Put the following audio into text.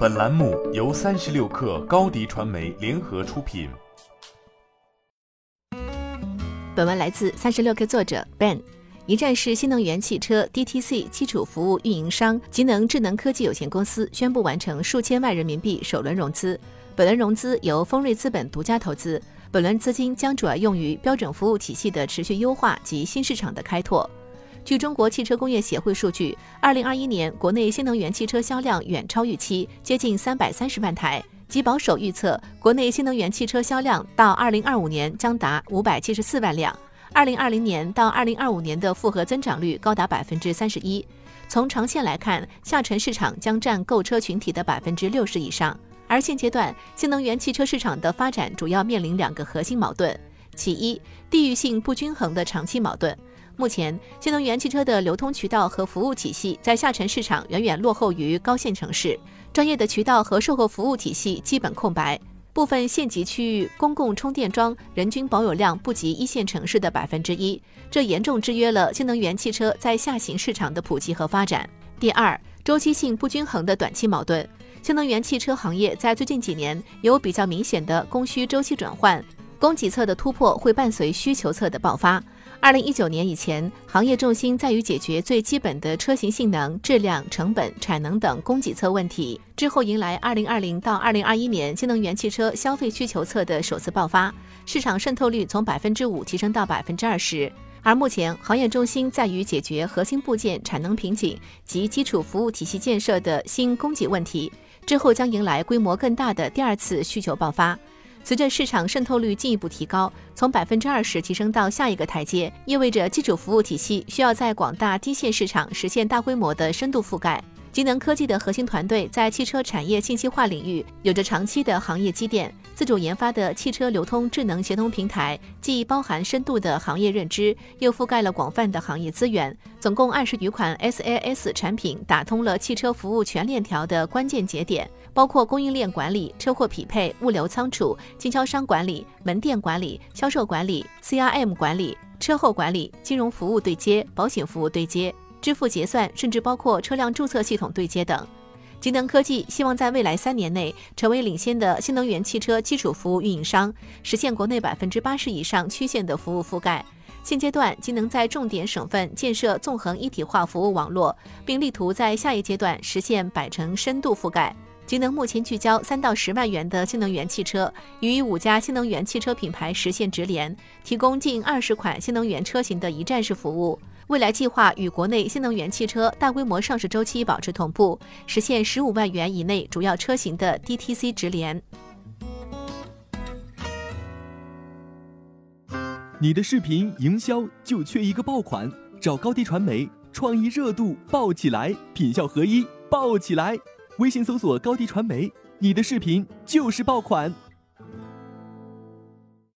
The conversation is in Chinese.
本栏目由三十六氪高低传媒联合出品。本文来自三十六氪作者 Ben。一站式新能源汽车 DTC 基础服务运营商极能智能科技有限公司宣布完成数千万人民币首轮融资。本轮融资由丰瑞资本独家投资，本轮资金将主要用于标准服务体系的持续优化及新市场的开拓。据中国汽车工业协会数据，二零二一年国内新能源汽车销量远超预期，接近三百三十万台。即保守预测，国内新能源汽车销量到二零二五年将达五百七十四万辆，二零二零年到二零二五年的复合增长率高达百分之三十一。从长线来看，下沉市场将占购车群体的百分之六十以上。而现阶段，新能源汽车市场的发展主要面临两个核心矛盾：其一，地域性不均衡的长期矛盾。目前，新能源汽车的流通渠道和服务体系在下沉市场远远落后于高线城市，专业的渠道和售后服务体系基本空白。部分县级区域公共充电桩人均保有量不及一线城市的百分之一，这严重制约了新能源汽车在下行市场的普及和发展。第二，周期性不均衡的短期矛盾，新能源汽车行业在最近几年有比较明显的供需周期转换，供给侧的突破会伴随需求侧的爆发。二零一九年以前，行业重心在于解决最基本的车型性能、质量、成本、产能等供给侧问题。之后迎来二零二零到二零二一年新能源汽车消费需求侧的首次爆发，市场渗透率从百分之五提升到百分之二十。而目前行业重心在于解决核心部件产能瓶颈及基础服务体系建设的新供给问题。之后将迎来规模更大的第二次需求爆发。随着市场渗透率进一步提高，从百分之二十提升到下一个台阶，意味着基础服务体系需要在广大低线市场实现大规模的深度覆盖。极能科技的核心团队在汽车产业信息化领域有着长期的行业积淀，自主研发的汽车流通智能协同平台，既包含深度的行业认知，又覆盖了广泛的行业资源。总共二十余款 SaaS 产品，打通了汽车服务全链条的关键节点，包括供应链管理、车货匹配、物流仓储、经销商管理、门店管理、销售管理、CRM 管理、车后管理、金融服务对接、保险服务对接。支付结算，甚至包括车辆注册系统对接等。极能科技希望在未来三年内成为领先的新能源汽车基础服务运营商，实现国内百分之八十以上区县的服务覆盖。现阶段，极能在重点省份建设纵横一体化服务网络，并力图在下一阶段实现百城深度覆盖。极能目前聚焦三到十万元的新能源汽车，与五家新能源汽车品牌实现直连，提供近二十款新能源车型的一站式服务。未来计划与国内新能源汽车大规模上市周期保持同步，实现十五万元以内主要车型的 DTC 直连。你的视频营销就缺一个爆款，找高低传媒，创意热度爆起来，品效合一爆起来。微信搜索高低传媒，你的视频就是爆款。